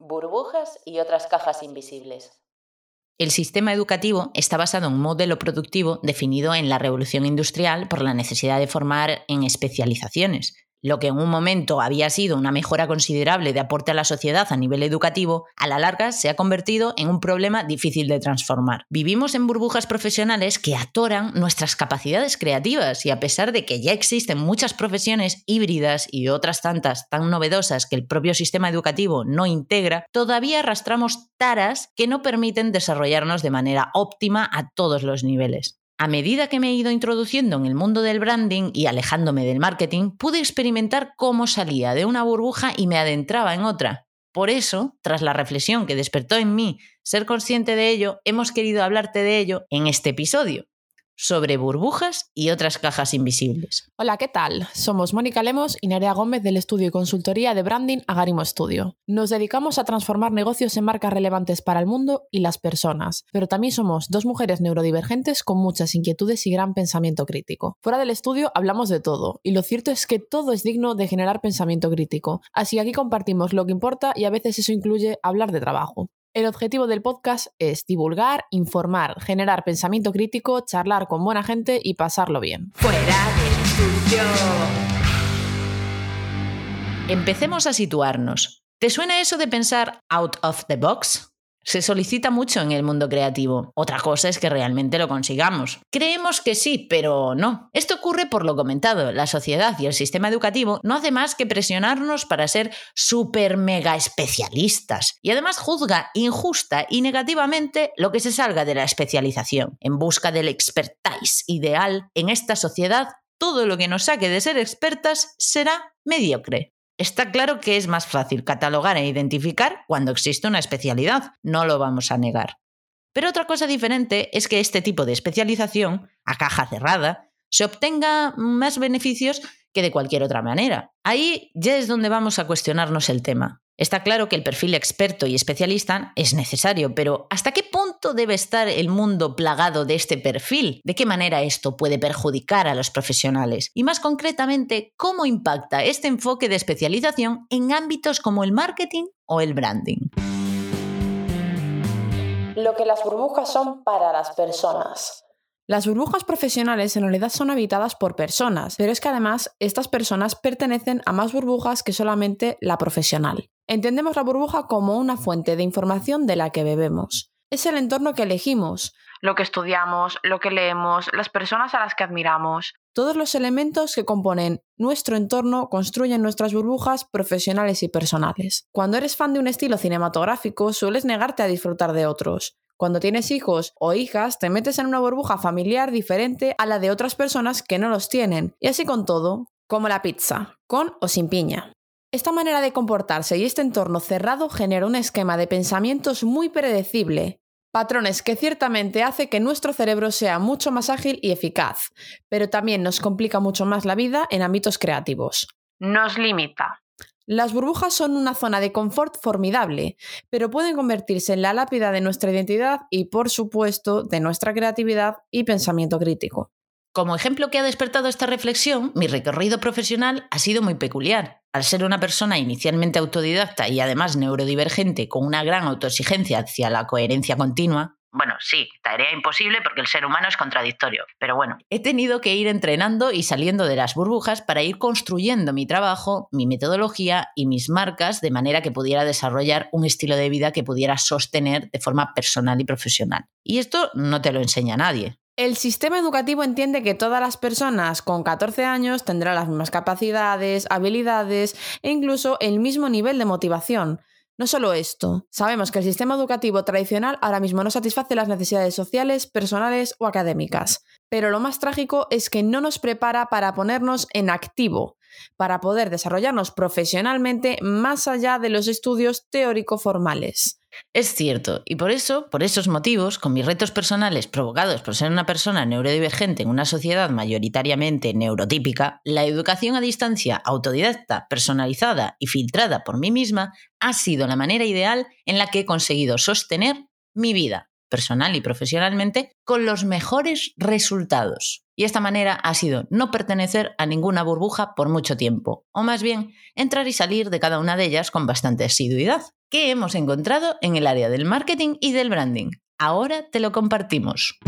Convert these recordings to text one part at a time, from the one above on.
burbujas y otras cajas invisibles. El sistema educativo está basado en un modelo productivo definido en la revolución industrial por la necesidad de formar en especializaciones, lo que en un momento había sido una mejora considerable de aporte a la sociedad a nivel educativo, a la larga se ha convertido en un problema difícil de transformar. Vivimos en burbujas profesionales que atoran nuestras capacidades creativas y a pesar de que ya existen muchas profesiones híbridas y otras tantas tan novedosas que el propio sistema educativo no integra, todavía arrastramos taras que no permiten desarrollarnos de manera óptima a todos los niveles. A medida que me he ido introduciendo en el mundo del branding y alejándome del marketing, pude experimentar cómo salía de una burbuja y me adentraba en otra. Por eso, tras la reflexión que despertó en mí ser consciente de ello, hemos querido hablarte de ello en este episodio sobre burbujas y otras cajas invisibles. Hola, ¿qué tal? Somos Mónica Lemos y Nerea Gómez del estudio y consultoría de branding Agarimo Studio. Nos dedicamos a transformar negocios en marcas relevantes para el mundo y las personas, pero también somos dos mujeres neurodivergentes con muchas inquietudes y gran pensamiento crítico. Fuera del estudio hablamos de todo, y lo cierto es que todo es digno de generar pensamiento crítico, así que aquí compartimos lo que importa y a veces eso incluye hablar de trabajo. El objetivo del podcast es divulgar, informar, generar pensamiento crítico, charlar con buena gente y pasarlo bien. Fuera del estudio. Empecemos a situarnos. ¿Te suena eso de pensar out of the box? Se solicita mucho en el mundo creativo. Otra cosa es que realmente lo consigamos. Creemos que sí, pero no. Esto ocurre por lo comentado. La sociedad y el sistema educativo no hace más que presionarnos para ser super mega especialistas. Y además juzga injusta y negativamente lo que se salga de la especialización. En busca del expertise ideal en esta sociedad, todo lo que nos saque de ser expertas será mediocre. Está claro que es más fácil catalogar e identificar cuando existe una especialidad, no lo vamos a negar. Pero otra cosa diferente es que este tipo de especialización, a caja cerrada, se obtenga más beneficios que de cualquier otra manera. Ahí ya es donde vamos a cuestionarnos el tema. Está claro que el perfil experto y especialista es necesario, pero ¿hasta qué punto debe estar el mundo plagado de este perfil? ¿De qué manera esto puede perjudicar a los profesionales? Y más concretamente, ¿cómo impacta este enfoque de especialización en ámbitos como el marketing o el branding? Lo que las burbujas son para las personas. Las burbujas profesionales en realidad son habitadas por personas, pero es que además estas personas pertenecen a más burbujas que solamente la profesional. Entendemos la burbuja como una fuente de información de la que bebemos. Es el entorno que elegimos, lo que estudiamos, lo que leemos, las personas a las que admiramos. Todos los elementos que componen nuestro entorno construyen nuestras burbujas profesionales y personales. Cuando eres fan de un estilo cinematográfico, sueles negarte a disfrutar de otros. Cuando tienes hijos o hijas, te metes en una burbuja familiar diferente a la de otras personas que no los tienen. Y así con todo, como la pizza, con o sin piña. Esta manera de comportarse y este entorno cerrado genera un esquema de pensamientos muy predecible, patrones que ciertamente hace que nuestro cerebro sea mucho más ágil y eficaz, pero también nos complica mucho más la vida en ámbitos creativos. Nos limita. Las burbujas son una zona de confort formidable, pero pueden convertirse en la lápida de nuestra identidad y, por supuesto, de nuestra creatividad y pensamiento crítico. Como ejemplo que ha despertado esta reflexión, mi recorrido profesional ha sido muy peculiar. Al ser una persona inicialmente autodidacta y además neurodivergente con una gran autoexigencia hacia la coherencia continua, bueno, sí, tarea imposible porque el ser humano es contradictorio, pero bueno, he tenido que ir entrenando y saliendo de las burbujas para ir construyendo mi trabajo, mi metodología y mis marcas de manera que pudiera desarrollar un estilo de vida que pudiera sostener de forma personal y profesional. Y esto no te lo enseña nadie. El sistema educativo entiende que todas las personas con 14 años tendrán las mismas capacidades, habilidades e incluso el mismo nivel de motivación. No solo esto, sabemos que el sistema educativo tradicional ahora mismo no satisface las necesidades sociales, personales o académicas, pero lo más trágico es que no nos prepara para ponernos en activo, para poder desarrollarnos profesionalmente más allá de los estudios teórico-formales. Es cierto, y por eso, por esos motivos, con mis retos personales provocados por ser una persona neurodivergente en una sociedad mayoritariamente neurotípica, la educación a distancia autodidacta, personalizada y filtrada por mí misma ha sido la manera ideal en la que he conseguido sostener mi vida personal y profesionalmente con los mejores resultados. Y esta manera ha sido no pertenecer a ninguna burbuja por mucho tiempo, o más bien entrar y salir de cada una de ellas con bastante asiduidad. ¿Qué hemos encontrado en el área del marketing y del branding? Ahora te lo compartimos.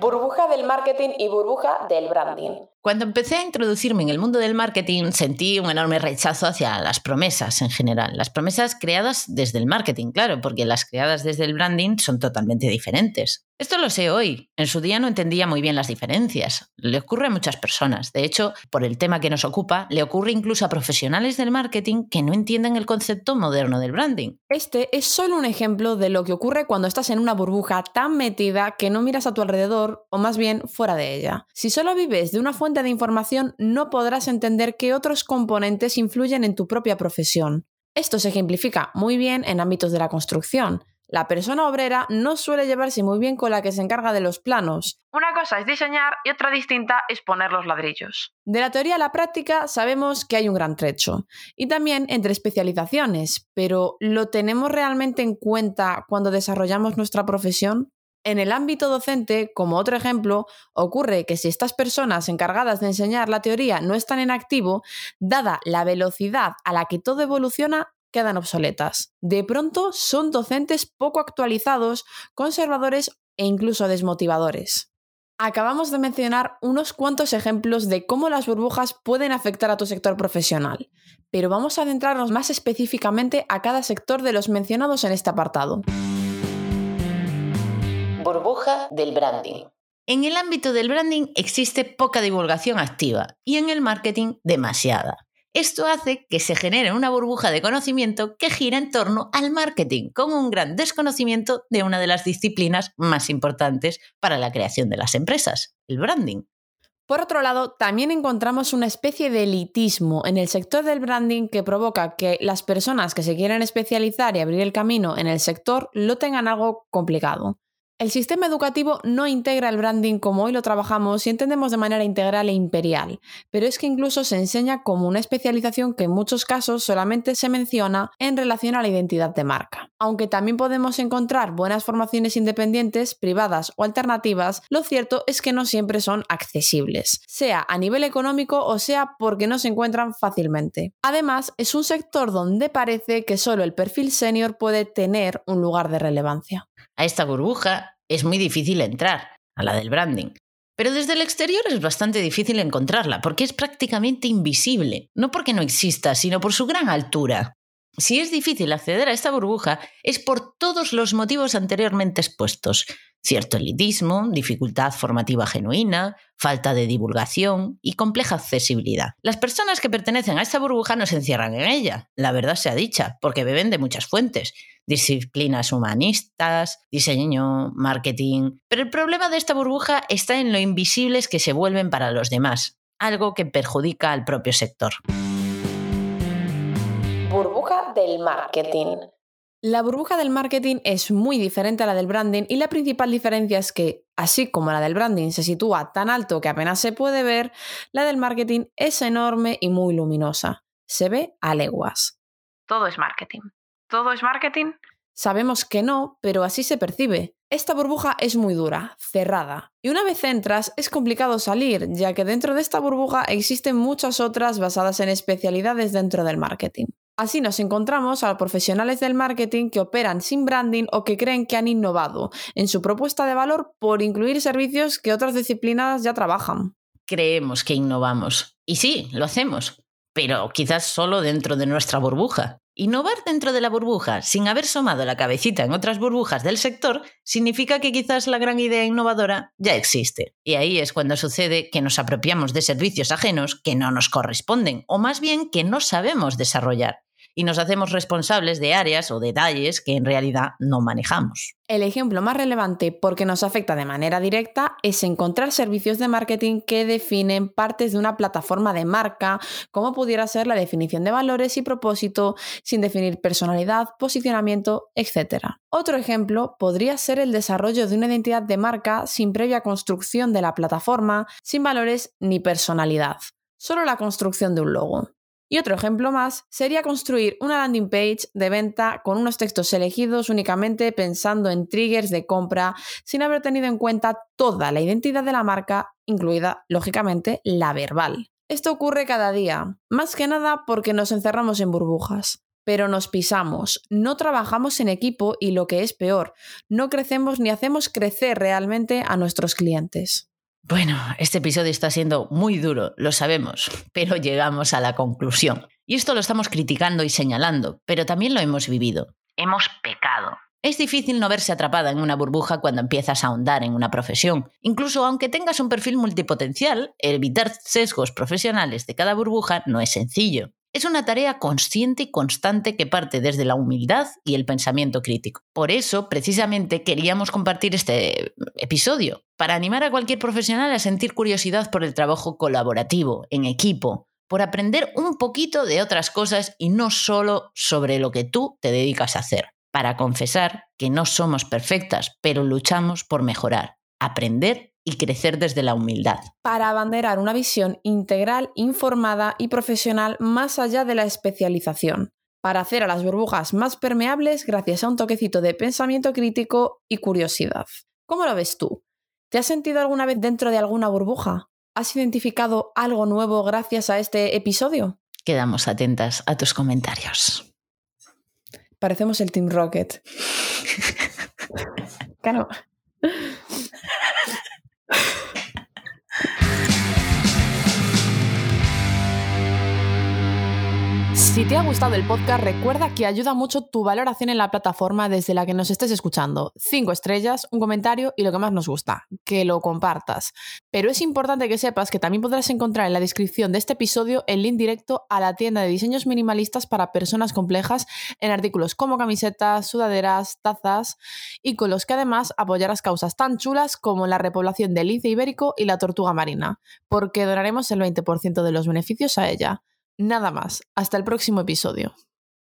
Burbuja del marketing y burbuja del branding. Cuando empecé a introducirme en el mundo del marketing, sentí un enorme rechazo hacia las promesas en general. Las promesas creadas desde el marketing, claro, porque las creadas desde el branding son totalmente diferentes. Esto lo sé hoy. En su día no entendía muy bien las diferencias. Le ocurre a muchas personas. De hecho, por el tema que nos ocupa, le ocurre incluso a profesionales del marketing que no entienden el concepto moderno del branding. Este es solo un ejemplo de lo que ocurre cuando estás en una burbuja tan metida que no miras a tu alrededor o más bien fuera de ella. Si solo vives de una fuente de información no podrás entender qué otros componentes influyen en tu propia profesión. Esto se ejemplifica muy bien en ámbitos de la construcción. La persona obrera no suele llevarse muy bien con la que se encarga de los planos. Una cosa es diseñar y otra distinta es poner los ladrillos. De la teoría a la práctica sabemos que hay un gran trecho. Y también entre especializaciones, pero ¿lo tenemos realmente en cuenta cuando desarrollamos nuestra profesión? En el ámbito docente, como otro ejemplo, ocurre que si estas personas encargadas de enseñar la teoría no están en activo, dada la velocidad a la que todo evoluciona, quedan obsoletas. De pronto son docentes poco actualizados, conservadores e incluso desmotivadores. Acabamos de mencionar unos cuantos ejemplos de cómo las burbujas pueden afectar a tu sector profesional, pero vamos a adentrarnos más específicamente a cada sector de los mencionados en este apartado burbuja del branding. En el ámbito del branding existe poca divulgación activa y en el marketing demasiada. Esto hace que se genere una burbuja de conocimiento que gira en torno al marketing, con un gran desconocimiento de una de las disciplinas más importantes para la creación de las empresas, el branding. Por otro lado, también encontramos una especie de elitismo en el sector del branding que provoca que las personas que se quieren especializar y abrir el camino en el sector lo tengan algo complicado. El sistema educativo no integra el branding como hoy lo trabajamos y entendemos de manera integral e imperial, pero es que incluso se enseña como una especialización que en muchos casos solamente se menciona en relación a la identidad de marca. Aunque también podemos encontrar buenas formaciones independientes, privadas o alternativas, lo cierto es que no siempre son accesibles, sea a nivel económico o sea porque no se encuentran fácilmente. Además, es un sector donde parece que solo el perfil senior puede tener un lugar de relevancia. A esta burbuja es muy difícil entrar, a la del branding. Pero desde el exterior es bastante difícil encontrarla, porque es prácticamente invisible, no porque no exista, sino por su gran altura. Si es difícil acceder a esta burbuja es por todos los motivos anteriormente expuestos. Cierto elitismo, dificultad formativa genuina, falta de divulgación y compleja accesibilidad. Las personas que pertenecen a esta burbuja no se encierran en ella, la verdad sea dicha, porque beben de muchas fuentes, disciplinas humanistas, diseño, marketing. Pero el problema de esta burbuja está en lo invisibles que se vuelven para los demás, algo que perjudica al propio sector. Burbuja del marketing. La burbuja del marketing es muy diferente a la del branding y la principal diferencia es que, así como la del branding se sitúa tan alto que apenas se puede ver, la del marketing es enorme y muy luminosa. Se ve a leguas. Todo es marketing. ¿Todo es marketing? Sabemos que no, pero así se percibe. Esta burbuja es muy dura, cerrada, y una vez entras es complicado salir, ya que dentro de esta burbuja existen muchas otras basadas en especialidades dentro del marketing. Así nos encontramos a profesionales del marketing que operan sin branding o que creen que han innovado en su propuesta de valor por incluir servicios que otras disciplinas ya trabajan. Creemos que innovamos. Y sí, lo hacemos, pero quizás solo dentro de nuestra burbuja. Innovar dentro de la burbuja sin haber somado la cabecita en otras burbujas del sector significa que quizás la gran idea innovadora ya existe. Y ahí es cuando sucede que nos apropiamos de servicios ajenos que no nos corresponden o más bien que no sabemos desarrollar y nos hacemos responsables de áreas o detalles que en realidad no manejamos. El ejemplo más relevante porque nos afecta de manera directa es encontrar servicios de marketing que definen partes de una plataforma de marca, como pudiera ser la definición de valores y propósito, sin definir personalidad, posicionamiento, etc. Otro ejemplo podría ser el desarrollo de una identidad de marca sin previa construcción de la plataforma, sin valores ni personalidad, solo la construcción de un logo. Y otro ejemplo más sería construir una landing page de venta con unos textos elegidos únicamente pensando en triggers de compra sin haber tenido en cuenta toda la identidad de la marca, incluida, lógicamente, la verbal. Esto ocurre cada día, más que nada porque nos encerramos en burbujas. pero nos pisamos, no trabajamos en equipo y lo que es peor, no crecemos ni hacemos crecer realmente a nuestros clientes. Bueno, este episodio está siendo muy duro, lo sabemos, pero llegamos a la conclusión. Y esto lo estamos criticando y señalando, pero también lo hemos vivido. Hemos pecado. Es difícil no verse atrapada en una burbuja cuando empiezas a ahondar en una profesión. Incluso aunque tengas un perfil multipotencial, evitar sesgos profesionales de cada burbuja no es sencillo. Es una tarea consciente y constante que parte desde la humildad y el pensamiento crítico. Por eso, precisamente, queríamos compartir este episodio, para animar a cualquier profesional a sentir curiosidad por el trabajo colaborativo, en equipo, por aprender un poquito de otras cosas y no solo sobre lo que tú te dedicas a hacer, para confesar que no somos perfectas, pero luchamos por mejorar, aprender y crecer desde la humildad. Para abanderar una visión integral, informada y profesional más allá de la especialización. Para hacer a las burbujas más permeables gracias a un toquecito de pensamiento crítico y curiosidad. ¿Cómo lo ves tú? ¿Te has sentido alguna vez dentro de alguna burbuja? ¿Has identificado algo nuevo gracias a este episodio? Quedamos atentas a tus comentarios. Parecemos el Team Rocket. claro. Si te ha gustado el podcast, recuerda que ayuda mucho tu valoración en la plataforma desde la que nos estés escuchando. Cinco estrellas, un comentario y lo que más nos gusta, que lo compartas. Pero es importante que sepas que también podrás encontrar en la descripción de este episodio el link directo a la tienda de diseños minimalistas para personas complejas en artículos como camisetas, sudaderas, tazas y con los que además apoyarás causas tan chulas como la repoblación del lince ibérico y la tortuga marina, porque donaremos el 20% de los beneficios a ella. Nada más. Hasta el próximo episodio.